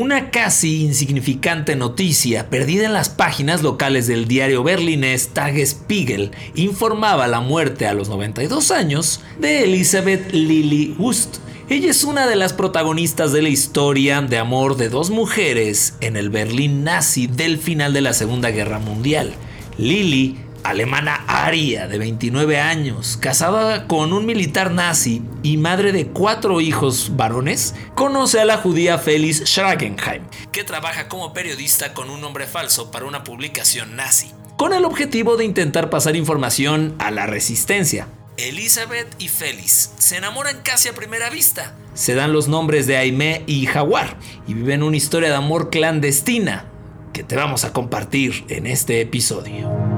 Una casi insignificante noticia perdida en las páginas locales del diario berlinés Tagesspiegel informaba la muerte a los 92 años de Elizabeth Lily Wust. Ella es una de las protagonistas de la historia de amor de dos mujeres en el Berlín nazi del final de la Segunda Guerra Mundial. Lily alemana aria de 29 años, casada con un militar nazi y madre de cuatro hijos varones, conoce a la judía Felix Schragenheim, que trabaja como periodista con un nombre falso para una publicación nazi, con el objetivo de intentar pasar información a la resistencia. Elizabeth y Félix se enamoran casi a primera vista. Se dan los nombres de Aimé y Jaguar y viven una historia de amor clandestina que te vamos a compartir en este episodio.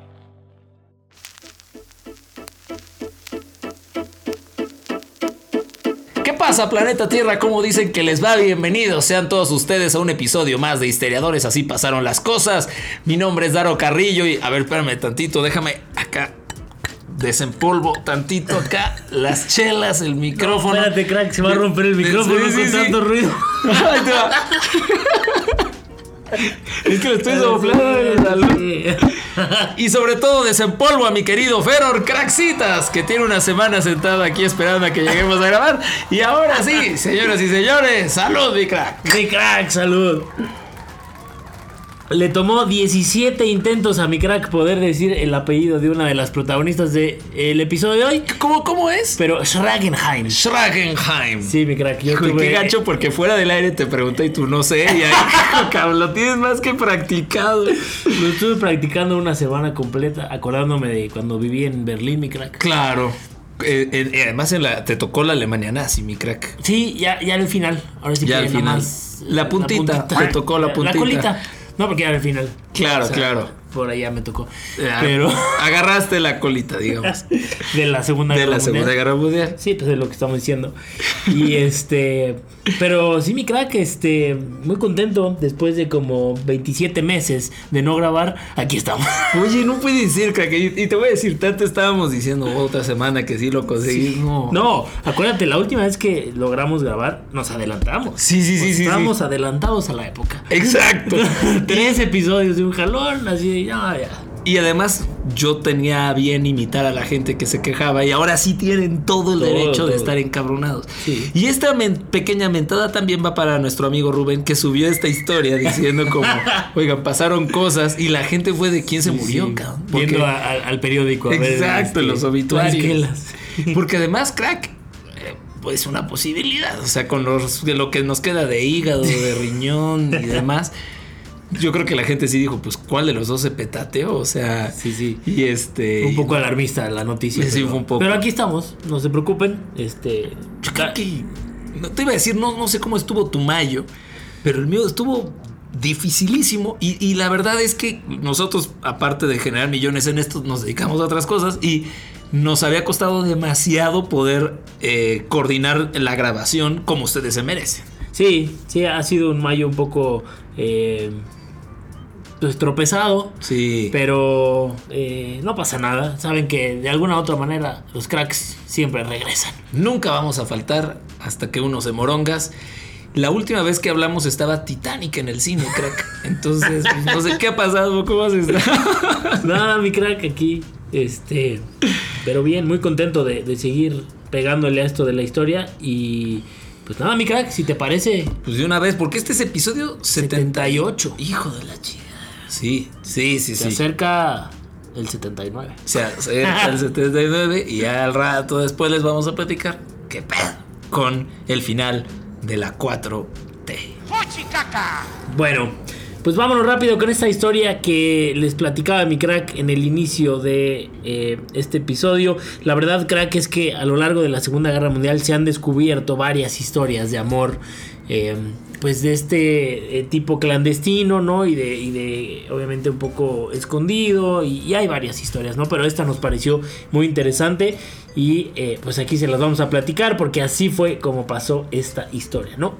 Pasa, planeta Tierra? ¿Cómo dicen que les va? Bienvenidos sean todos ustedes a un episodio más de Histeriadores. Así pasaron las cosas. Mi nombre es Daro Carrillo y, a ver, espérame tantito, déjame acá. Desempolvo tantito acá las chelas, el micrófono. espérate, crack, se va a romper el micrófono Sí, sí, con sí. tanto ruido. Ahí te va. es que le estoy soplando. salud. Y sobre todo desempolvo a mi querido Feror Craxitas, que tiene una semana sentado aquí esperando a que lleguemos a grabar. Y ahora sí, señoras y señores, salud. Mi crack, salud. Le tomó 17 intentos a mi crack poder decir el apellido de una de las protagonistas del episodio de hoy. ¿Cómo, cómo es? Pero Schragenheim. Schragenheim. Sí, mi crack. Yo tuve- Qué gacho, porque fuera del aire te pregunté y tú no sé. Y ahí, cabrón, lo tienes más que practicado. Lo estuve practicando una semana completa, acordándome de cuando viví en Berlín, mi crack. Claro. Eh, eh, además en la, te tocó la Alemania nazi, mi crack. Sí, ya, ya al final. Ahora sí Ya al final. más, La puntita, te tocó la puntita. La colita. No, porque ya al final. Claro, claro. Por allá me tocó. Eh, Pero Agarraste la colita, digamos. de la Segunda de Guerra la Segunda Mundial. Guerra Mundial. Sí, pues es lo que estamos diciendo. Y este, pero sí, mi crack, este, muy contento después de como 27 meses de no grabar, aquí estamos. Oye, no puede ser, crack. Y, y te voy a decir, tanto estábamos diciendo otra semana que sí lo conseguimos. No, acuérdate, la última vez que logramos grabar, nos adelantamos. Sí, sí, sí, Pues sí, Estábamos sí. adelantados a la época. Exacto. Tres episodios de un jalón, así de ya, ya. Y además, yo tenía bien imitar a la gente que se quejaba y ahora sí tienen todo el Todo, derecho de estar encabronados. Sí. Y esta men- pequeña mentada también va para nuestro amigo Rubén, que subió esta historia diciendo como, oigan, pasaron cosas y la gente fue de quién se murió, Sí, cabrón. Porque- Viendo a- a- al periódico. a ver, Exacto, este, los obituarios. Porque además, crack, eh, pues una posibilidad. O sea, con los, de lo que nos queda de hígado, de riñón y demás. Yo creo que la gente sí dijo, pues, ¿cuál de los dos se petateó? O sea, Sí, sí. y este. Un poco alarmista la noticia. Sí, pero, fue un poco. Pero aquí estamos, no se preocupen. Este. Yo creo que. No te iba a decir, no, no sé cómo estuvo tu mayo, pero el mío estuvo dificilísimo. Y, y la verdad es que nosotros, aparte de generar millones en esto, nos dedicamos a otras cosas y nos había costado demasiado poder eh, coordinar la grabación como ustedes se merecen. Sí, sí, ha sido un mayo un poco. eh, pues tropezado. Sí. Pero eh, no pasa nada. Saben que de alguna u otra manera los cracks siempre regresan. Nunca vamos a faltar hasta que uno se morongas. La última vez que hablamos estaba Titanic en el cine, crack. Entonces, pues, no sé qué ha pasado, cómo has estado. Nada, mi crack aquí. Este. Pero bien, muy contento de, de seguir pegándole a esto de la historia. Y. Pues nada, mi crack, si te parece. Pues de una vez, porque este es episodio 78. Hijo de la chica. Sí, sí, sí, Se sí. acerca el 79. Se acerca el 79 y ya al rato después les vamos a platicar qué pedo con el final de la 4T. Bueno, pues vámonos rápido con esta historia que les platicaba mi crack en el inicio de eh, este episodio. La verdad, crack, es que a lo largo de la Segunda Guerra Mundial se han descubierto varias historias de amor. eh, pues de este eh, tipo clandestino, ¿no? Y de, y de obviamente un poco escondido y, hay varias historias, ¿no? Pero esta nos pareció muy interesante y eh, pues aquí se las vamos a platicar porque así fue como pasó esta historia, ¿no?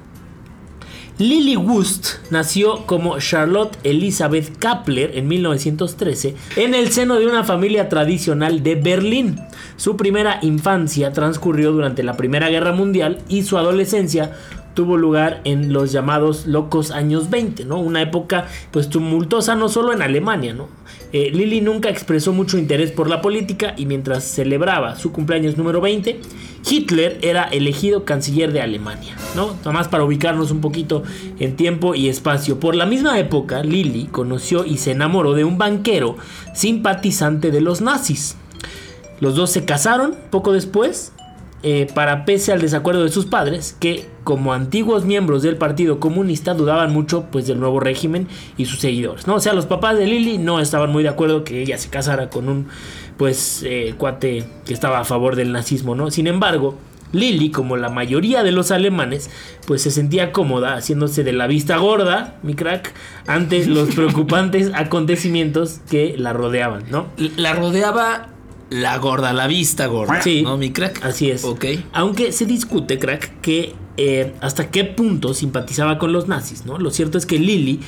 Lily Wust nació como Charlotte Elizabeth Kapler en 1913 en el seno de una familia tradicional de Berlín. Su primera infancia transcurrió durante la Primera Guerra Mundial y su adolescencia tuvo lugar en los llamados locos años 20, ¿no? Una época pues tumultuosa no solo en Alemania, ¿no? Eh, Lily nunca expresó mucho interés por la política y mientras celebraba su cumpleaños número 20, Hitler era elegido canciller de Alemania, ¿no? Nada más para ubicarnos un poquito en tiempo y espacio. Por la misma época, Lily conoció y se enamoró de un banquero simpatizante de los nazis. Los dos se casaron poco después eh, para pese al desacuerdo de sus padres, que como antiguos miembros del Partido Comunista dudaban mucho pues del nuevo régimen y sus seguidores, ¿no? O sea, los papás de Lily no estaban muy de acuerdo que ella se casara con un pues eh, cuate que estaba a favor del nazismo, ¿no? Sin embargo, Lily, como la mayoría de los alemanes, pues se sentía cómoda haciéndose de la vista gorda, mi crack, ante los preocupantes acontecimientos que la rodeaban, ¿no? La rodeaba la gorda, la vista gorda. Sí. ¿No, mi crack? Así es. Ok. Aunque se discute, crack, que eh, hasta qué punto simpatizaba con los nazis, ¿no? Lo cierto es que Lily,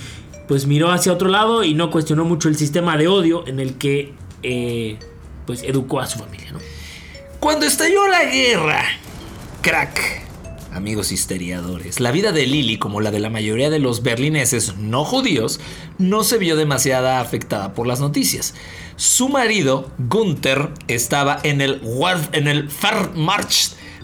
pues miró hacia otro lado y no cuestionó mucho el sistema de odio en el que, eh, pues, educó a su familia, ¿no? Cuando estalló la guerra, crack, amigos histeriadores, la vida de Lily, como la de la mayoría de los berlineses no judíos, no se vio demasiada afectada por las noticias. Su marido, Gunther, estaba en el, en el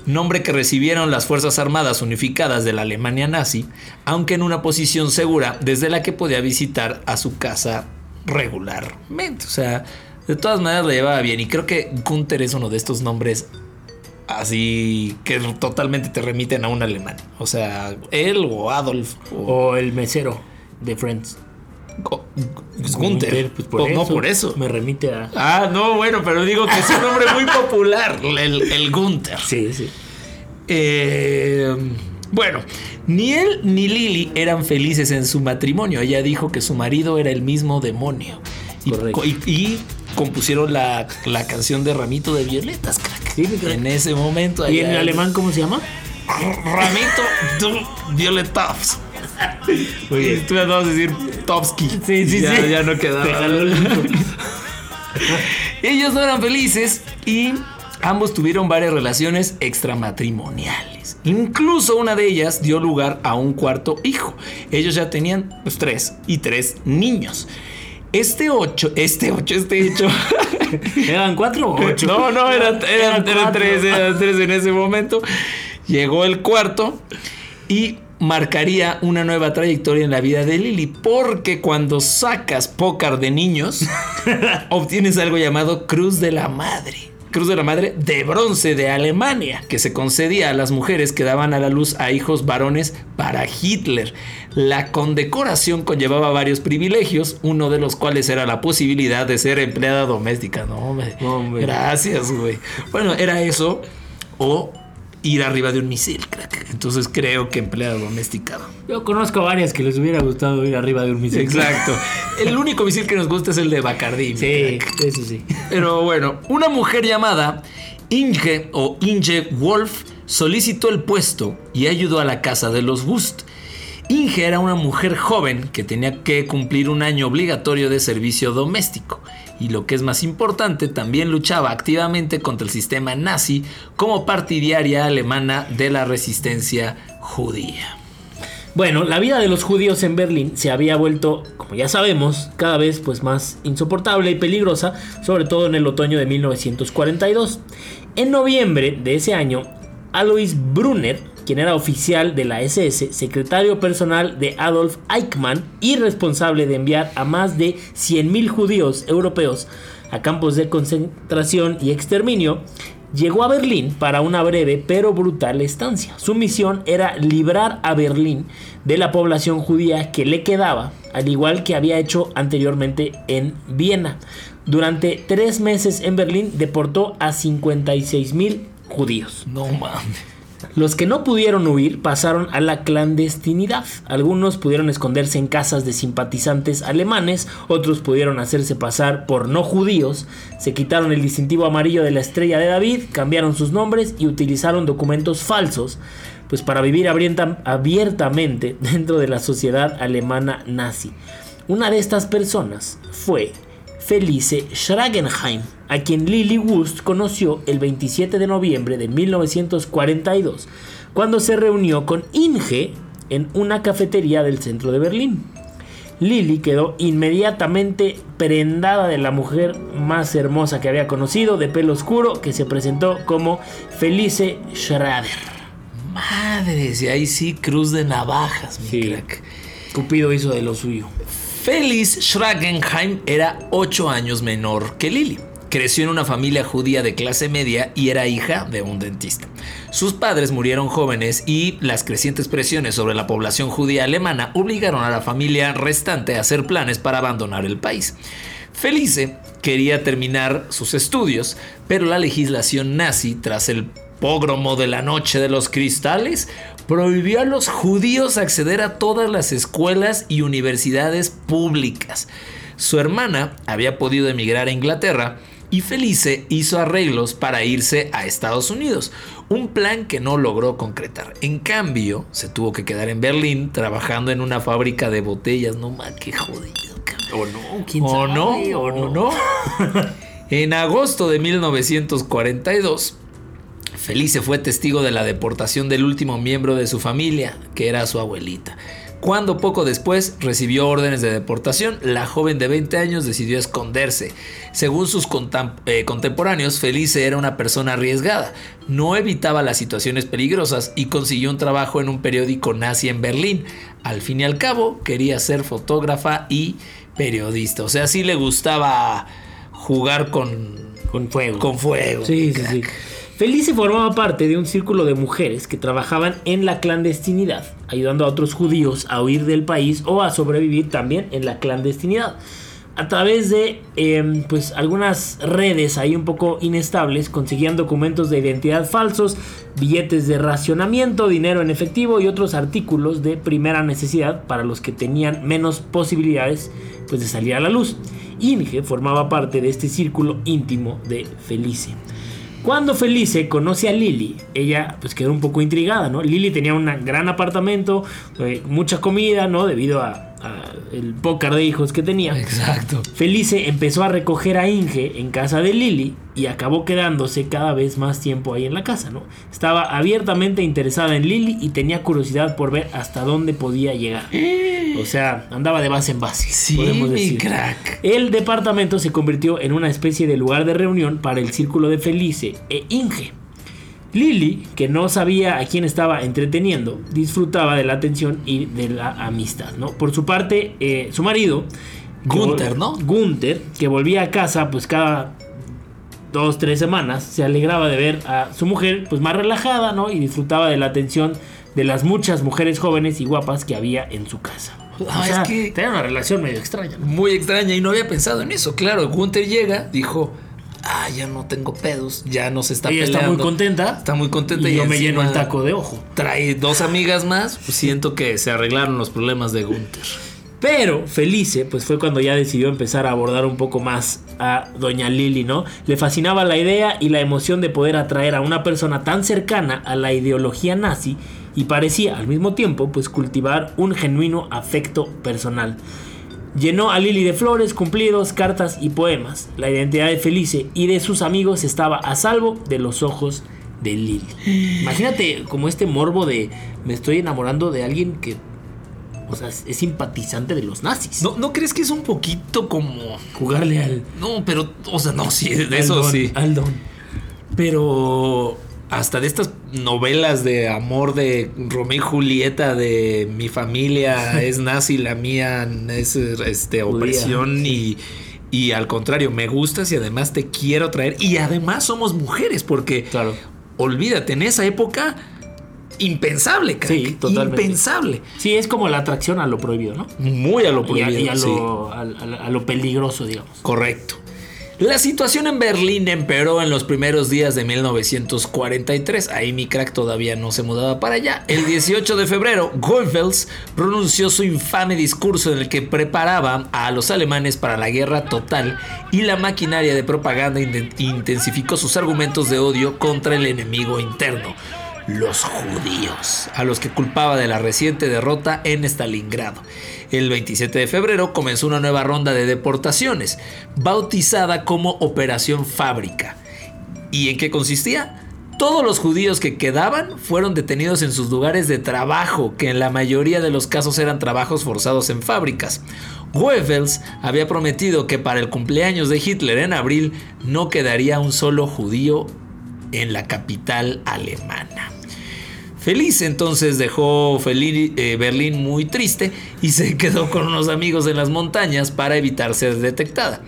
nombre que recibieron las Fuerzas Armadas Unificadas de la Alemania nazi, aunque en una posición segura desde la que podía visitar a su casa regularmente. O sea, de todas maneras la llevaba bien y creo que Gunther es uno de estos nombres así que totalmente te remiten a un alemán. O sea, él o Adolf o, O el mesero de Friends. Gunther. pues no por eso. Me remite a. Ah, no, bueno, pero digo que es un nombre muy popular, el, el Gunther. Sí, sí. Eh, bueno, ni él ni Lily eran felices en su matrimonio. Ella dijo que su marido era el mismo demonio. Y, Correcto. y- y compusieron la, la canción de Ramito de Violetas, crack. Sí. En ese momento. ¿Y en alemán cómo se llama? Ramito de Violetas. Muy bien. Tú me vas a decir Topsky. Sí, sí, ya, sí. Ya no quedaba. Ellos no eran felices y ambos tuvieron varias relaciones extramatrimoniales. Incluso una de ellas dio lugar a un cuarto hijo. Ellos ya tenían pues, tres y tres niños. Este ocho, este ocho, este hecho. ¿Eran cuatro o ocho? No, no, eran, eran, Eran eran cuatro. tres, eran tres en ese momento. Llegó el cuarto y marcaría una nueva trayectoria en la vida de Lily. Porque cuando sacas pócar de niños, obtienes algo llamado Cruz de la Madre. Cruz de la Madre de bronce de Alemania, que se concedía a las mujeres que daban a la luz a hijos varones para Hitler. La condecoración conllevaba varios privilegios, uno de los cuales era la posibilidad de ser empleada doméstica. No, hombre. No, hombre. Gracias, güey. Bueno, era eso o ir arriba de un misil, crack. Entonces creo que empleada doméstica. Yo conozco varias que les hubiera gustado ir arriba de un misil. Exacto. El único misil que nos gusta es el de Bacardi. mi Sí, eso sí. Pero bueno, una mujer llamada Inge o Inge Wolf solicitó el puesto y ayudó a la casa de los Wust. Inge era una mujer joven que tenía que cumplir un año obligatorio de servicio doméstico y lo que es más importante, también luchaba activamente contra el sistema nazi como partidaria alemana de la resistencia judía. Bueno, la vida de los judíos en Berlín se había vuelto, como ya sabemos, cada vez pues más insoportable y peligrosa, sobre todo en el otoño de 1942. En noviembre de ese año, Alois Brunner, quien era oficial de la SS, secretario personal de Adolf Eichmann y responsable de enviar a más de 100.000 judíos europeos a campos de concentración y exterminio, llegó a Berlín para una breve pero brutal estancia. Su misión era librar a Berlín de la población judía que le quedaba, al igual que había hecho anteriormente en Viena. Durante tres meses en Berlín deportó a 56 mil judíos. No mames. Los que no pudieron huir pasaron a la clandestinidad. Algunos pudieron esconderse en casas de simpatizantes alemanes, otros pudieron hacerse pasar por no judíos, se quitaron el distintivo amarillo de la estrella de David, cambiaron sus nombres y utilizaron documentos falsos, pues para vivir abiertamente dentro de la sociedad alemana nazi. Una de estas personas fue Felice Schragenheim, a quien Lily Wurst conoció el 27 de noviembre de 1942, cuando se reunió con Inge en una cafetería del centro de Berlín. Lily quedó inmediatamente prendada de la mujer más hermosa que había conocido, de pelo oscuro, que se presentó como Felice Schrader. Madres, y ahí sí, cruz de navajas, mi crack. Cupido hizo de lo suyo. Félix Schragenheim era 8 años menor que Lily. Creció en una familia judía de clase media y era hija de un dentista. Sus padres murieron jóvenes y las crecientes presiones sobre la población judía alemana obligaron a la familia restante a hacer planes para abandonar el país. Felice quería terminar sus estudios, pero la legislación nazi, tras el pogromo de la noche de los cristales, prohibió a los judíos acceder a todas las escuelas y universidades públicas. Su hermana había podido emigrar a Inglaterra y Felice hizo arreglos para irse a Estados Unidos, un plan que no logró concretar. En cambio, se tuvo que quedar en Berlín trabajando en una fábrica de botellas. No más, qué jodido. O no, quién o sabe, no, o no. en agosto de 1942, Felice fue testigo de la deportación del último miembro de su familia, que era su abuelita. Cuando poco después recibió órdenes de deportación, la joven de 20 años decidió esconderse. Según sus eh, contemporáneos, Felice era una persona arriesgada, no evitaba las situaciones peligrosas y consiguió un trabajo en un periódico nazi en Berlín. Al fin y al cabo, quería ser fotógrafa y periodista. O sea, sí le gustaba jugar con, con fuego. Con fuego. Sí, sí, sí. Felice formaba parte de un círculo de mujeres que trabajaban en la clandestinidad, ayudando a otros judíos a huir del país o a sobrevivir también en la clandestinidad. A través de em, pues algunas redes ahí un poco inestables conseguían documentos de identidad falsos, billetes de racionamiento, dinero en efectivo y otros artículos de primera necesidad para los que tenían menos posibilidades pues, de salir a la luz. Inge formaba parte de este círculo íntimo de Felice. Cuando Felice conoce a Lily, ella pues quedó un poco intrigada, ¿no? Lily tenía un gran apartamento, eh, mucha comida, ¿no? Debido a, el pócar de hijos que tenía. Exacto. Felice empezó a recoger a Inge en casa de Lily y acabó quedándose cada vez más tiempo ahí en la casa, ¿no? Estaba abiertamente interesada en Lily y tenía curiosidad por ver hasta dónde podía llegar. O sea, andaba de base en base. Sí, podemos decir. crack. El departamento se convirtió en una especie de lugar de reunión para el círculo de Felice e Inge. Lily, que no sabía a quién estaba entreteniendo, disfrutaba de la atención y de la amistad, ¿no? Por su parte, eh, su marido, Gunther, ¿no? Gunther, que volvía a casa pues cada dos, tres semanas, se alegraba de ver a su mujer pues más relajada, ¿no? Y disfrutaba de la atención de las muchas mujeres jóvenes y guapas que había en su casa. Ah, es que tenía una relación medio extraña. Muy extraña y no había pensado en eso. Claro, Gunther llega, dijo, ah, ya no tengo pedos, ya no se está Ella peleando. está muy contenta. Está muy contenta y, y, yo me lleno el taco de ojo. Trae dos amigas más, pues siento que se arreglaron los problemas de Gunther. Pero Felice, pues fue cuando ya decidió empezar a abordar un poco más a Doña Lili, ¿no? Le fascinaba la idea y la emoción de poder atraer a una persona tan cercana a la ideología nazi y parecía al mismo tiempo pues cultivar un genuino afecto personal. Llenó a Lily de flores, cumplidos, cartas y poemas. La identidad de Felice y de sus amigos estaba a salvo de los ojos de Lily. Imagínate como este morbo de me estoy enamorando de alguien que o sea, es simpatizante de los nazis. ¿No, ¿No crees que es un poquito como jugarle al No, pero o sea, no, sí, de eso sí. Al don. Pero hasta de estas novelas de amor de Romeo y Julieta de mi familia es nazi, la mía es este opresión y, y al contrario, me gustas y además te quiero traer y además somos mujeres porque claro. olvídate, en esa época impensable, crack. Sí, totalmente. Impensable. Sí, es como la atracción a lo prohibido, ¿no? Muy a lo prohibido. Y a, y a, sí. a, a lo peligroso, digamos. Correcto. La situación en Berlín empeoró en los primeros días de 1943. Ahí mi crack todavía no se mudaba para allá. El 18 de febrero, Goebbels pronunció su infame discurso en el que preparaba a los alemanes para la guerra total y la maquinaria de propaganda intensificó sus argumentos de odio contra el enemigo interno los judíos, a los que culpaba de la reciente derrota en Stalingrado. El 27 de febrero comenzó una nueva ronda de deportaciones, bautizada como Operación Fábrica. ¿Y en qué consistía? Todos los judíos que quedaban fueron detenidos en sus lugares de trabajo, que en la mayoría de los casos eran trabajos forzados en fábricas. Goebbels había prometido que para el cumpleaños de Hitler en abril no quedaría un solo judío en la capital alemana. Feliz entonces dejó eh, Berlín muy triste y se quedó con unos amigos en las montañas para evitar ser detectada.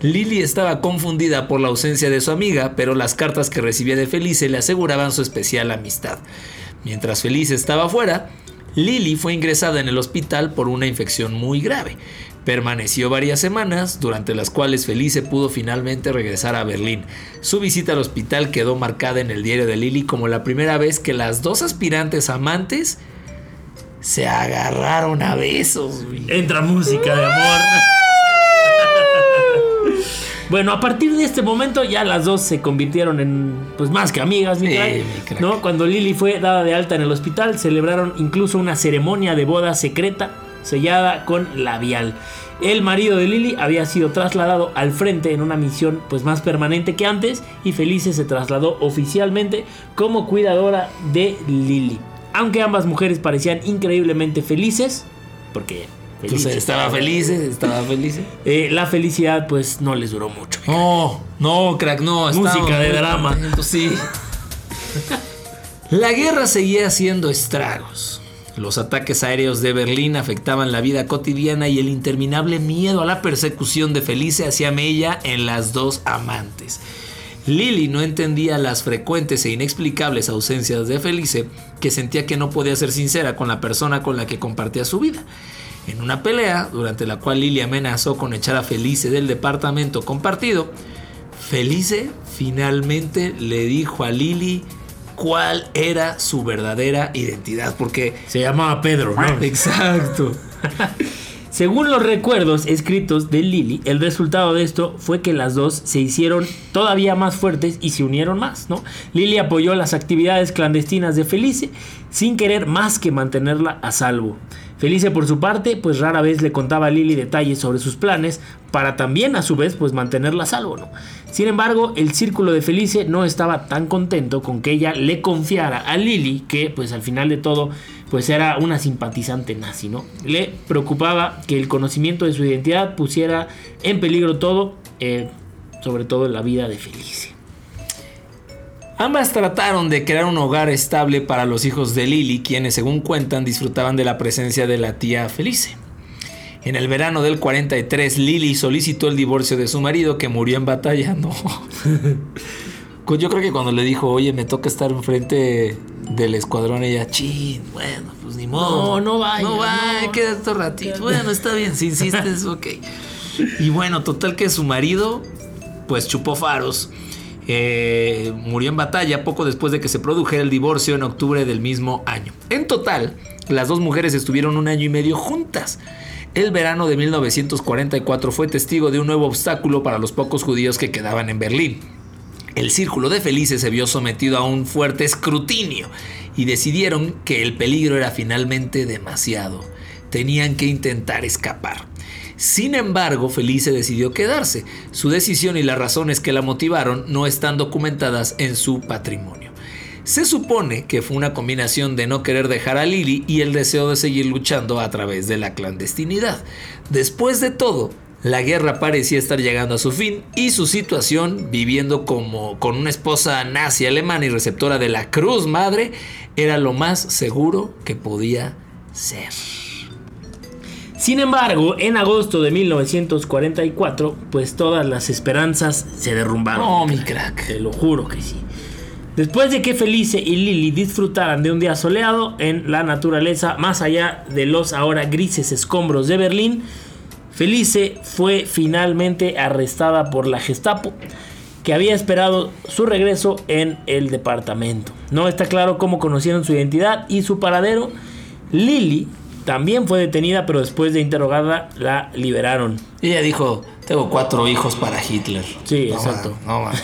Lily estaba confundida por la ausencia de su amiga, pero las cartas que recibía de Felice le aseguraban su especial amistad. Mientras Felice estaba fuera, Lily fue ingresada en el hospital por una infección muy grave. Permaneció varias semanas, durante las cuales Felice pudo finalmente regresar a Berlín. Su visita al hospital quedó marcada en el diario de Lily como la primera vez que las dos aspirantes amantes se agarraron a besos. Entra música de amor. Bueno, a partir de este momento ya las dos se convirtieron en pues más que amigas, ¿no? Cuando Lily fue dada de alta en el hospital, celebraron incluso una ceremonia de boda secreta sellada con labial. El marido de Lily había sido trasladado al frente en una misión pues más permanente que antes y Felice se trasladó oficialmente como cuidadora de Lily. Aunque ambas mujeres parecían increíblemente felices, porque Entonces estaba feliz, estaba feliz. Eh, la felicidad pues no les duró mucho. No, no, crack, no. Música de drama. Sí. la guerra seguía haciendo estragos. Los ataques aéreos de Berlín afectaban la vida cotidiana y el interminable miedo a la persecución de Felice hacía mella en las dos amantes. Lily no entendía las frecuentes e inexplicables ausencias de Felice, que sentía que no podía ser sincera con la persona con la que compartía su vida. En una pelea, durante la cual Lily amenazó con echar a Felice del departamento compartido, Felice finalmente le dijo a Lily cuál era su verdadera identidad, porque se llamaba Pedro, ¿no? Exacto. Según los recuerdos escritos de Lily, el resultado de esto fue que las dos se hicieron todavía más fuertes y se unieron más, ¿no? Lily apoyó las actividades clandestinas de Felice sin querer más que mantenerla a salvo. Felice por su parte, pues rara vez le contaba a Lily detalles sobre sus planes para también a su vez pues mantenerla a salvo, ¿no? Sin embargo, el círculo de Felice no estaba tan contento con que ella le confiara a Lily, que pues al final de todo pues era una simpatizante nazi, ¿no? Le preocupaba que el conocimiento de su identidad pusiera en peligro todo, eh, sobre todo la vida de Felice. Ambas trataron de crear un hogar estable para los hijos de Lily, quienes según cuentan disfrutaban de la presencia de la tía Felice. En el verano del 43, Lily solicitó el divorcio de su marido que murió en batalla. No. Yo creo que cuando le dijo, oye, me toca estar enfrente del escuadrón, ella, chin, bueno, pues ni modo. No, no vaya. No vaya, quédate otro ratito. Bueno, está bien, si insistes, ok. Y bueno, total que su marido, pues chupó faros. Eh, murió en batalla poco después de que se produjera el divorcio en octubre del mismo año. En total, las dos mujeres estuvieron un año y medio juntas. El verano de 1944 fue testigo de un nuevo obstáculo para los pocos judíos que quedaban en Berlín. El círculo de felices se vio sometido a un fuerte escrutinio y decidieron que el peligro era finalmente demasiado. Tenían que intentar escapar. Sin embargo, Felice decidió quedarse. Su decisión y las razones que la motivaron no están documentadas en su patrimonio. Se supone que fue una combinación de no querer dejar a Lily y el deseo de seguir luchando a través de la clandestinidad. Después de todo, la guerra parecía estar llegando a su fin y su situación, viviendo como con una esposa nazi alemana y receptora de la Cruz Madre, era lo más seguro que podía ser. Sin embargo, en agosto de 1944, pues todas las esperanzas se derrumbaron. Oh, mi crack. Te lo juro que sí. Después de que Felice y Lily disfrutaran de un día soleado en la naturaleza, más allá de los ahora grises escombros de Berlín, Felice fue finalmente arrestada por la Gestapo, que había esperado su regreso en el departamento. No está claro cómo conocieron su identidad y su paradero. Lily también fue detenida, pero después de interrogarla la liberaron. Ella dijo, tengo cuatro hijos para Hitler. Sí, No, exacto. no, man.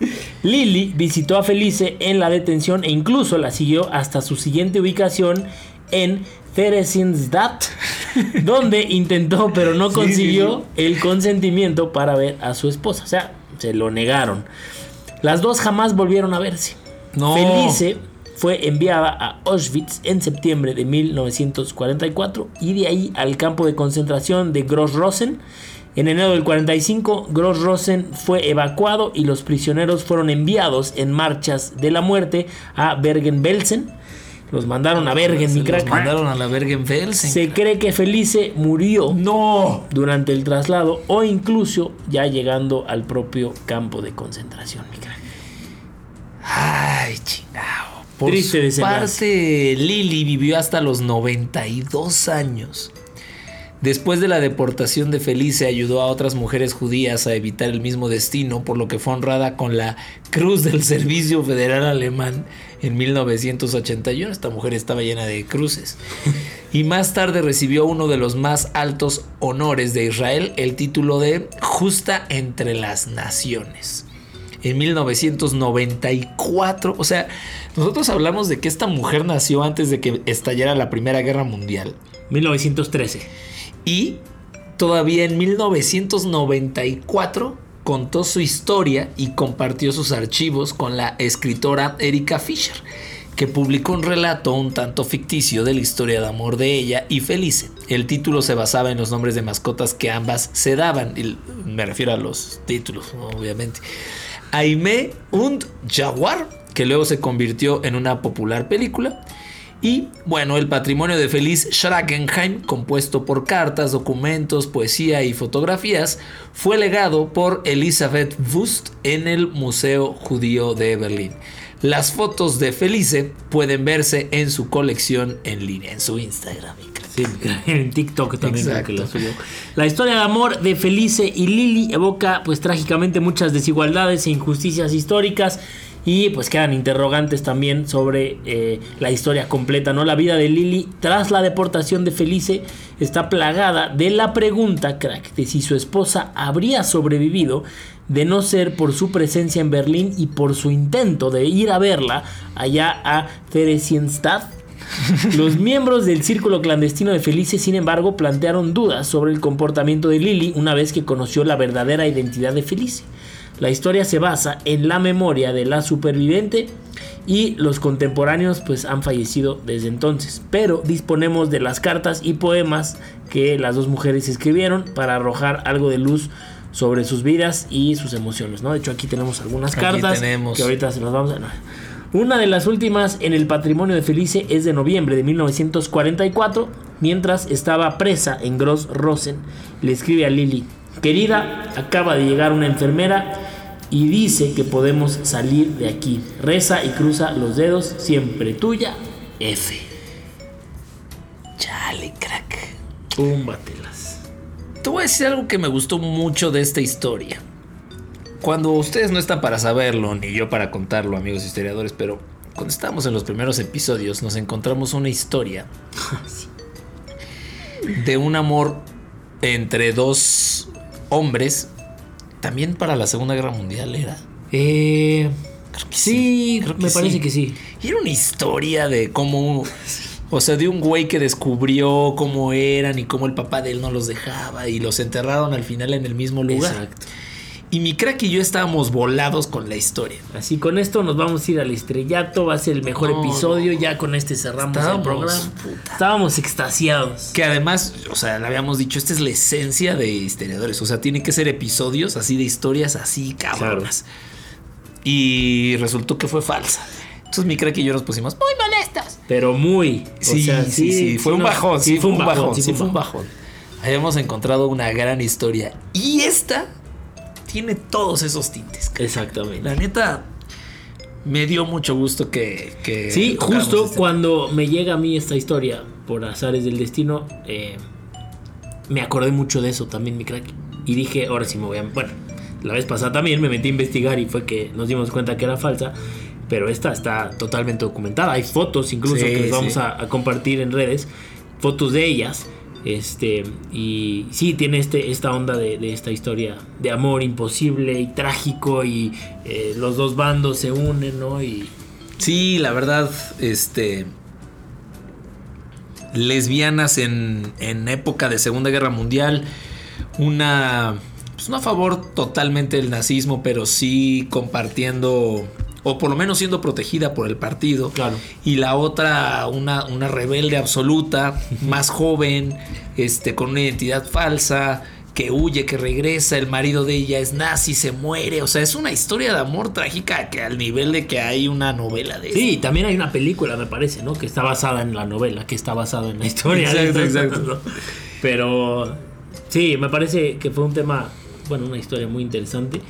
Lily visitó a Felice en la detención e incluso la siguió hasta su siguiente ubicación en Theresienstadt, donde intentó pero no Sí, consiguió el consentimiento para ver a su esposa. O sea, se lo negaron. Las dos jamás volvieron a verse. No. Felice fue enviada a Auschwitz en septiembre de 1944 y de ahí al campo de concentración de Gross-Rosen. En enero del 45, Gross-Rosen fue evacuado y los prisioneros fueron enviados en marchas de la muerte a Bergen-Belsen. Los mandaron a Bergen, mi los crack. mandaron a la Bergen-Belsen. Se cree que Felice murió No. durante el traslado o incluso ya llegando al propio campo de concentración, mi crack. Ay, chingao. Por Triste su parte, Lily vivió hasta los 92 años. Después de la deportación de Felice, ayudó a otras mujeres judías a evitar el mismo destino, por lo que fue honrada con la Cruz del Servicio Federal Alemán en 1981. Esta mujer estaba llena de cruces. Y más tarde recibió uno de los más altos honores de Israel, el título de Justa entre las Naciones en 1994. O sea, nosotros hablamos de que esta mujer nació antes de que estallara la Primera Guerra Mundial. 1913. Y todavía en 1994 contó su historia y compartió sus archivos con la escritora Erika Fisher, que publicó un relato un tanto ficticio de la historia de amor de ella y Felice. El título se basaba en los nombres de mascotas que ambas se daban, y me refiero a los títulos, obviamente. Aimé und Jaguar, que luego se convirtió en una popular película. Y bueno, el patrimonio de Feliz Schragenheim, compuesto por cartas, documentos, poesía y fotografías, fue legado por Elisabeth Wust en el Museo Judío de Berlín. Las fotos de Felice pueden verse en su colección en línea, en su Instagram. Sí, en TikTok también creo que Exacto. la subió. La historia de amor de Felice y Lily evoca pues trágicamente muchas desigualdades e injusticias históricas y pues quedan interrogantes también sobre eh, la historia completa, ¿no? La vida de Lily tras la deportación de Felice está plagada de la pregunta, crack, de si su esposa habría sobrevivido de no ser por su presencia en Berlín y por su intento de ir a verla allá a Theresienstadt los miembros del círculo clandestino de Felice, sin embargo, plantearon dudas sobre el comportamiento de Lily una vez que conoció la verdadera identidad de Felice. La historia se basa en la memoria de la superviviente y los contemporáneos pues han fallecido desde entonces, pero disponemos de las cartas y poemas que las dos mujeres escribieron para arrojar algo de luz sobre sus vidas y sus emociones, ¿no? De hecho aquí tenemos algunas Aquí cartas tenemos. que ahorita se las vamos a una de las últimas en el patrimonio de Felice es de noviembre de 1944, mientras estaba presa en Gross Rosen. Le escribe a Lily, querida, acaba de llegar una enfermera y dice que podemos salir de aquí. Reza y cruza los dedos, siempre tuya, F. Chale, crack. Púmbatelas. Te voy a decir algo que me gustó mucho de esta historia. Cuando ustedes no están para saberlo, ni yo para contarlo, amigos historiadores, pero cuando estábamos en los primeros episodios nos encontramos una historia de un amor entre dos hombres, también para la Segunda Guerra Mundial era. Eh, Creo que sí, creo me parece sí. que sí. Y era una historia de cómo, o sea, de un güey que descubrió cómo eran y cómo el papá de él no los dejaba y los enterraron al final en el mismo lugar. Exacto. Y mi crack y yo estábamos volados con la historia. Así con esto nos vamos a ir al estrellato, va a ser el mejor No, episodio, ya con este cerramos el programa. puta. Estábamos extasiados. Que además, o sea, le habíamos dicho, esta es la esencia de historiadores. O sea, tienen que ser episodios así de historias así cabronas. Y resultó que fue falsa. Entonces mi crack y yo nos pusimos muy molestas. Pero muy. o Sí, sea, sí, sí, fue un bajón, sí, fue un bajón, sí, fue un bajón. Habíamos encontrado una gran historia. Y esta tiene todos esos tintes. La Exactamente. neta, me dio mucho gusto que... que Sí, justo este- cuando me llega a mí esta historia, por azares del destino, eh, me acordé mucho de eso también, mi crack. Y dije, ahora sí me voy a... Bueno, la vez pasada también me metí a investigar y fue que nos dimos cuenta que era falsa. Pero esta está totalmente documentada. Hay fotos incluso Sí, que les vamos sí. a, a compartir en redes. Fotos de ellas. Este, y sí, tiene este, esta onda de, esta historia de amor imposible y trágico. Y eh, los dos bandos se unen, ¿no? Y Sí, la verdad, este. Lesbianas en, en época de Segunda Guerra Mundial. Una. Pues no a favor totalmente del nazismo, pero sí compartiendo. O por lo menos siendo protegida por el partido. Claro. Y la otra, una, una rebelde absoluta, más joven, este, con una identidad falsa, que huye, que regresa, el marido de ella es nazi, se muere. O sea, es una historia de amor trágica que al nivel de que hay una novela de Sí, también hay una película, me parece, ¿no? Que está basada en la novela, que está basada en la historia. Exacto, exacto. Pero sí, me parece que fue un tema, bueno, una historia muy interesante.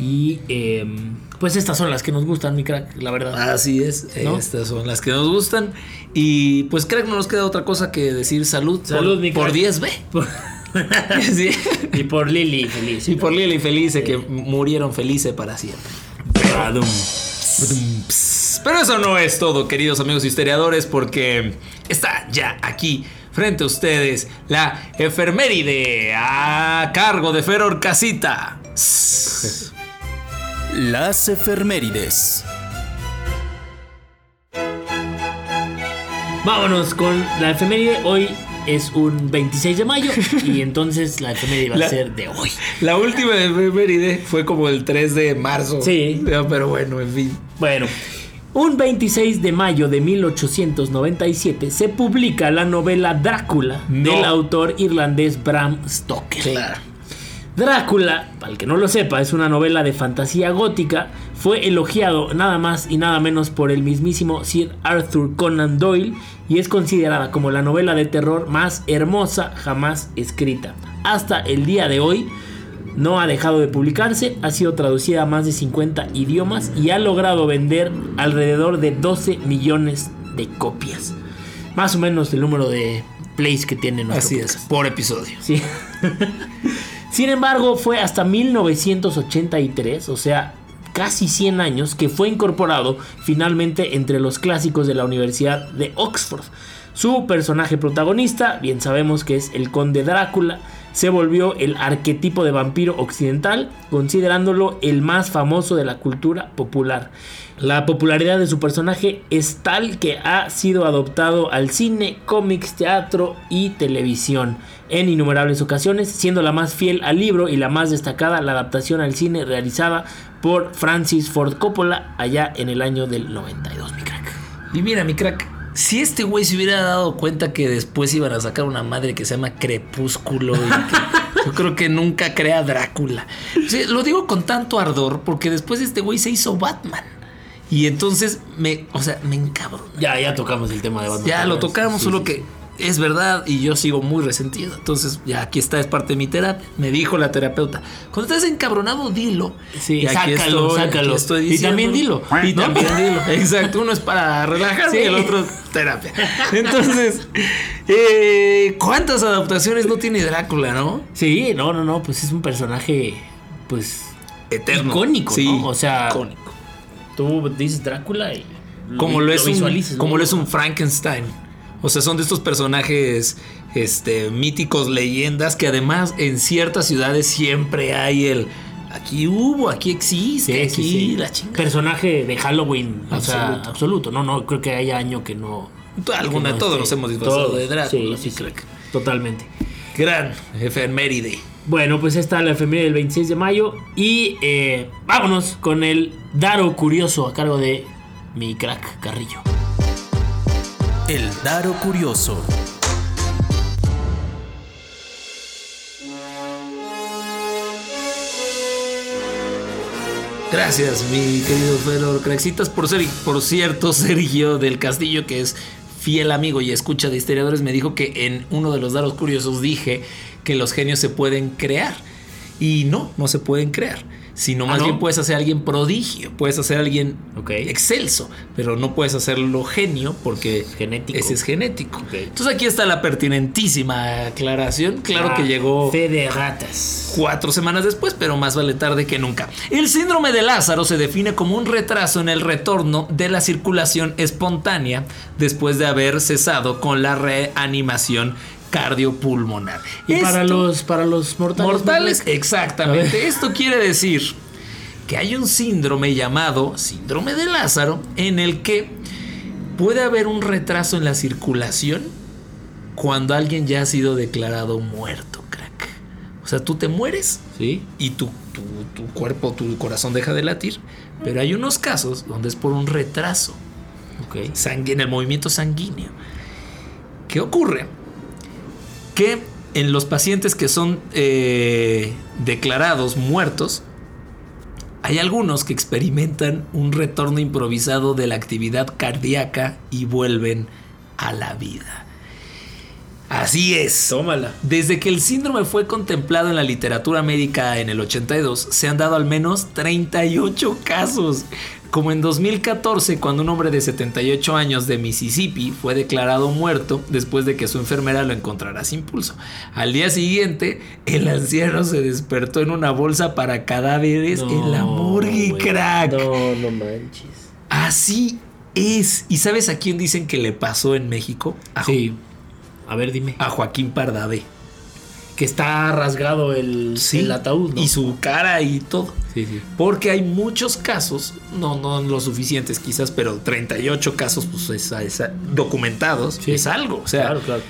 Y eh, pues estas son las que nos gustan, mi crack, la verdad. Así es, ¿No? estas son las que nos gustan. Y pues creo que no nos queda otra cosa que decir salud. Salud, por, mi por crack. 10B. Sí. y por Lili, feliz. Y por Lili y Felice, que murieron felices para siempre. Badum. Pero eso no es todo, queridos amigos historiadores, porque está ya aquí frente a ustedes la efeméride a cargo de Feror Casita. Las efemérides. Vámonos con la efeméride. Hoy es un 26 de mayo y entonces la efeméride va La- a ser de hoy. La última efeméride fue como el 3 de marzo. Sí. Pero bueno, en fin. Bueno, un 26 de mayo de 1897 se publica la novela Drácula No. del autor irlandés Bram Stoker. Claro. Drácula, para el que no lo sepa, es una novela de fantasía gótica. Fue elogiado nada más y nada menos por el mismísimo Sir Arthur Conan Doyle y es considerada como la novela de terror más hermosa jamás escrita. Hasta el día de hoy no ha dejado de publicarse, ha sido traducida a más de 50 idiomas y ha logrado vender alrededor de 12 millones de copias. Más o menos el número de plays que tiene nuestro Así podcast. es, por episodio. Sí. Sin embargo, fue hasta 1983, o sea, casi 100 años, que fue incorporado finalmente entre los clásicos de la Universidad de Oxford. Su personaje protagonista, bien sabemos que es el conde Drácula, se volvió el arquetipo de vampiro occidental, considerándolo el más famoso de la cultura popular. La popularidad de su personaje es tal que ha sido adoptado al cine, cómics, teatro y televisión en innumerables ocasiones, siendo la más fiel al libro y la más destacada la adaptación al cine realizada por Francis Ford Coppola allá en el año del 92, mi crack. Y mira, mi crack, si este güey se hubiera dado cuenta que después iban a sacar una madre que se llama Crepúsculo y que yo creo que nunca crea Drácula. Lo digo con tanto ardor porque después este güey se hizo Batman. Y entonces me, o sea, me encabrona. Ya, ya tocamos el tema de Batman. Ya lo tocamos, sí, solo sí, que es verdad y yo sigo muy resentido. Entonces, ya aquí está, es parte de mi terapia. Me dijo la terapeuta, cuando estés encabronado, dilo. Sí, Y aquí sácalo, estoy, sácalo. aquí estoy Y también dilo, Y ¿no? también dilo. Exacto, uno es para relajarse Sí. y el otro es terapia. Entonces, eh, ¿cuántas adaptaciones no tiene Drácula, no? Sí, no, no, no, pues es un personaje, pues, Eterno. Icónico, sí, ¿no? O sea, icónico. tú dices Drácula y como lo, es un, como lo es un Frankenstein. O sea, son de estos personajes este, míticos, leyendas, que además en ciertas ciudades siempre hay el aquí hubo, aquí existe, Sí, aquí sí, sí. la chingada. Personaje de Halloween, o sea, Absoluto. absoluto. No, no, creo que haya año que no. Alguna, que no todos esté. nos hemos disfrazado Todos, de Drácula. Sí, sí, crack. totalmente. Gran efeméride. Bueno, pues esta es la efeméride del 26 de mayo. Y eh, vámonos con el Daro Curioso a cargo de mi crack Carrillo. El Daro Curioso. Gracias, mi querido Fedor Craxitas, por ser, por cierto, Sergio del Castillo, que es fiel amigo y escucha de historiadores, me dijo que en uno de los daros curiosos dije que los genios se pueden crear. Y no, no se pueden crear. Sino Ah, más ¿no? bien puedes hacer a alguien prodigio, puedes hacer a alguien Ok. excelso, pero no puedes hacerlo genio porque Genético. ese es genético. Ok. Entonces aquí está la pertinentísima aclaración. Claro Ah, que llegó Fe de ratas. cuatro semanas después, pero más vale tarde que nunca. El síndrome de Lázaro se define como un retraso en el retorno de la circulación espontánea después de haber cesado con la reanimación cardiopulmonar. Y para los, para los mortales. mortales, exactamente. Esto quiere decir que hay un síndrome llamado síndrome de Lázaro en el que puede haber un retraso en la circulación cuando alguien ya ha sido declarado muerto, crack. O sea, tú te mueres Sí. y tu, tu, tu cuerpo, tu corazón deja de latir, pero hay unos casos donde es por un retraso Ok. sangue- en el movimiento sanguíneo. ¿Qué ocurre? Que en los pacientes que son eh, declarados muertos, hay algunos que experimentan un retorno improvisado de la actividad cardíaca y vuelven a la vida. Así es. Tómala. Desde que el síndrome fue contemplado en la literatura médica en el 82, se han dado al menos 38 casos. Como en 2014, cuando un hombre de 78 años de Mississippi fue declarado muerto después de que su enfermera lo encontrara sin pulso. Al día siguiente, el anciano se despertó en una bolsa para cadáveres en la morgue, güey. crack. No, no manches. Así es. ¿Y sabes a quién dicen que le pasó en México? A, Sí. A ver, dime. a Joaquín Pardavé. Que está rasgado el, el ataúd, ¿no? Y su cara y todo. Sí, sí. Porque hay muchos casos, no, no lo suficientes quizás, pero 38 casos pues, es- es- documentados. Es algo. O sea, claro, claro.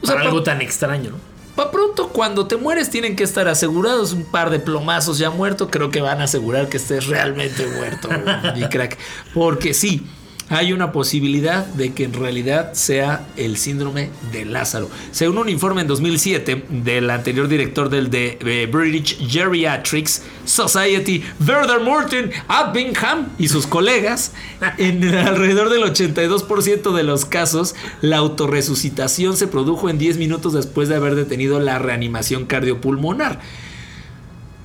o sea, Para algo tan extraño, ¿no? pa' pronto cuando te mueres tienen que estar asegurados. Un par de plomazos ya muerto, creo que van a asegurar que estés realmente muerto, mi crack. Porque sí. Hay una posibilidad de que en realidad sea el síndrome de Lázaro. Según un informe en 2007 del anterior director del de, eh, British Geriatrics Society, Werner Morton Abingham y sus colegas, en alrededor del 82% de los casos, la autorresucitación se produjo en 10 minutos después de haber detenido la reanimación cardiopulmonar.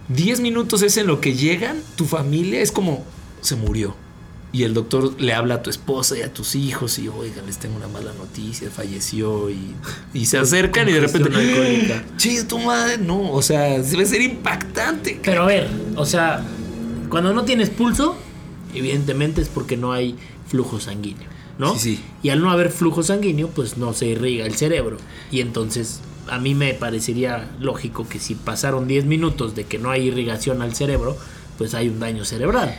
10 minutos es en lo que llegan, tu familia es como se murió. Y el doctor le habla a tu esposa y a tus hijos y oigan, les tengo una mala noticia, falleció y, y se acercan y de repente... Alcohólica. Sí, tu madre, no, o sea, debe ser impactante. Pero a ver, o sea, cuando no tienes pulso, evidentemente es porque no hay flujo sanguíneo, ¿no? Sí, sí. Y al no haber flujo sanguíneo, pues no se irriga el cerebro. Y entonces, a mí me parecería lógico que si pasaron 10 minutos de que no hay irrigación al cerebro, pues hay un daño cerebral,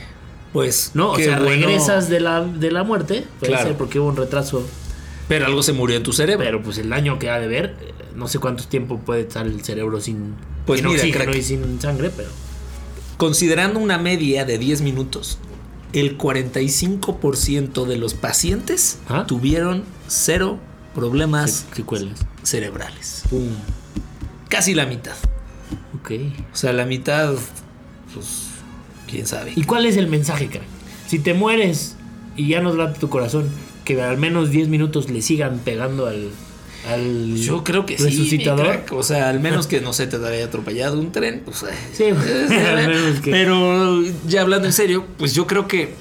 Pues, ¿no? O sea, bueno. regresas de la, de la muerte, puede Claro. ser porque hubo un retraso, Pero algo se murió en tu cerebro. pero pues el daño que ha de ver, no sé cuánto tiempo puede estar el cerebro sin, Pues sin mira, oxígeno y sin sangre, pero... Considerando una media de 10 minutos, el 45% de los pacientes ¿Ah? tuvieron cero problemas Secuelas. cerebrales. Pum. Casi la mitad. Ok. O sea, la mitad, pues, quién sabe. ¿Y cuál es el mensaje, crack? Si te mueres y ya nos late tu corazón, que al menos 10 minutos le sigan pegando al, al Yo creo que sí. crack. O sea, al menos que no se te haya atropellado un tren. Pues, eh, Sí, al menos que- Pero ya hablando en serio, pues yo creo que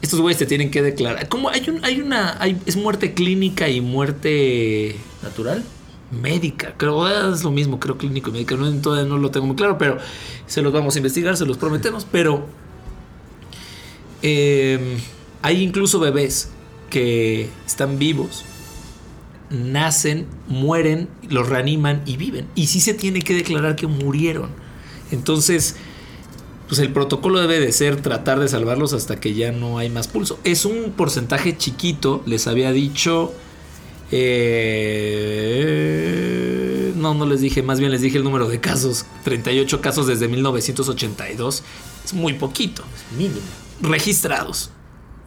estos güeyes te tienen que declarar. Como hay un, hay una, hay, es muerte clínica y muerte natural. Médica. Creo ah, es lo mismo, creo clínico y médica. No, todavía no lo tengo muy claro, pero se los vamos a investigar, se los prometemos. Pero eh, hay incluso bebés que están vivos, nacen, mueren, los reaniman y viven. Y sí se tiene que declarar que murieron. Entonces, pues el protocolo debe de ser tratar de salvarlos hasta que ya no hay más pulso. Es un porcentaje chiquito, les había dicho. Eh, no, no les dije, más bien les dije el número de casos. 38 casos desde 1982. Es muy poquito. Mínimo. Registrados.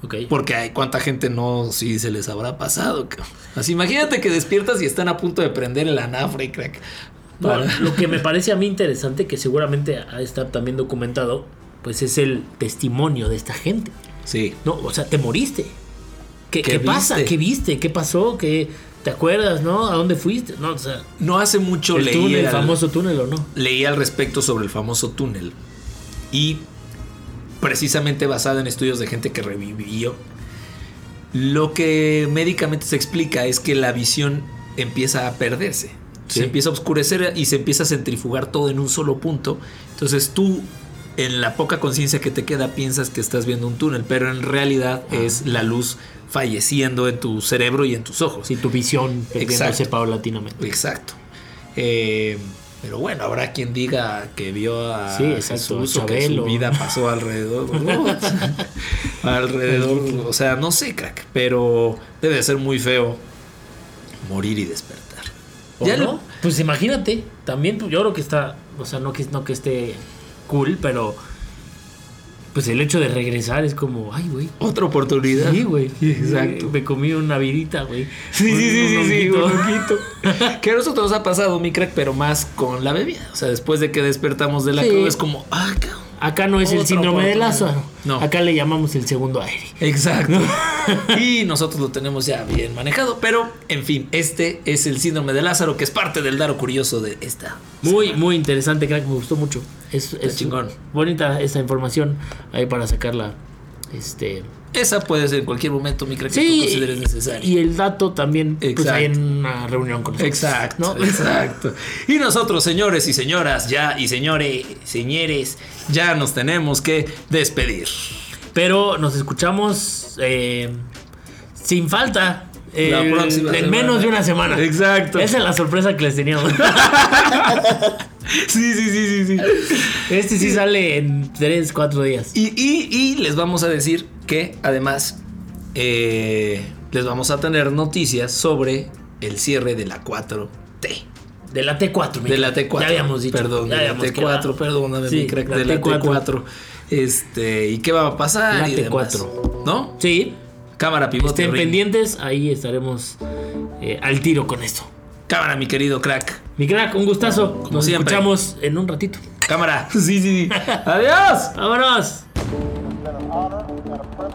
Ok. Porque hay cuánta gente no, sí se les habrá pasado. cabrón. Así imagínate que despiertas y están a punto de prender el anafre, crack. No, Para- lo que me parece a mí interesante, que seguramente ha de estar también documentado, pues es el testimonio de esta gente. Sí. No, o sea, te moriste. ¿Qué, ¿Qué qué pasa? ¿Qué viste? ¿Qué pasó? ¿Qué, ¿Te acuerdas, no? ¿A dónde fuiste? No, o sea, No hace mucho el leí túnel, el al- famoso túnel o no. leí al respecto sobre el famoso túnel. y precisamente basada en estudios de gente que revivió. Lo que médicamente se explica es que la visión empieza a perderse. Sí. Se empieza a oscurecer y se empieza a centrifugar todo en un solo punto. Entonces tú, en la poca conciencia que te queda, piensas que estás viendo un túnel, pero en realidad es la luz falleciendo en tu cerebro y en tus ojos. Si tu visión perdiéndose paulatinamente. Exacto. Eh, pero bueno, habrá quien diga que vio a Sí, exacto, Jesús a o que su vida pasó alrededor. alrededor, o sea, no sé, crack, pero debe de ser muy feo morir y despertar. ¿O Ya no? lo- Pues imagínate, también pues, yo creo que está, o sea, no que, no que esté cool, pero pues el hecho de regresar es como, ay, güey. Otra oportunidad. Sí, güey. Exacto. Me comí una virita, güey. Sí, sí, sí, Un sí, un que a nosotros nos ha pasado, mi crack, pero más con la bebida. O sea, después de que despertamos de la Sí. cruda es como, ah, cabrón. Acá no es el síndrome de. Lázaro. No. Acá le llamamos el segundo aire. Exacto. y nosotros lo tenemos ya bien manejado. Pero, en fin, este es el síndrome de Lázaro, que es parte del daro curioso de esta. Muy, muy interesante, crack. Me gustó mucho. Es, es chingón. Bonita esta información ahí para sacarla. Este. Esa puede ser en cualquier momento, mi crack, que tú Sí, consideres necesario. y el dato también, pues ahí en una reunión con nosotros. Exacto, ¿no? exacto. Y nosotros, señores y señoras, ya, y señores, señores, ya nos tenemos que despedir. Pero nos escuchamos eh, sin falta. eh, La próxima en menos de una semana. Exacto. Esa es la sorpresa que les teníamos. Sí, sí, sí, sí, sí. Este sí sale en 3, 4 días. Y, y- y les vamos a decir que además eh, les vamos a tener noticias sobre el cierre de la 4T. De la T4, mi De la crack. T4. Ya habíamos dicho. Perdón, ya de la habíamos T4, quedado. perdóname, Sí, mi crack, la de la T4. T4. Este, ¿y qué va a pasar? La y demás. T4. ¿No? Sí, Cámara pivote. estén ring. pendientes. Ahí estaremos eh, al tiro con esto. Cámara, mi querido crack. Mi crack, un gustazo. Como Nos siempre. escuchamos en un ratito. Cámara. Sí, sí, sí. Adiós. ¡Vámonos!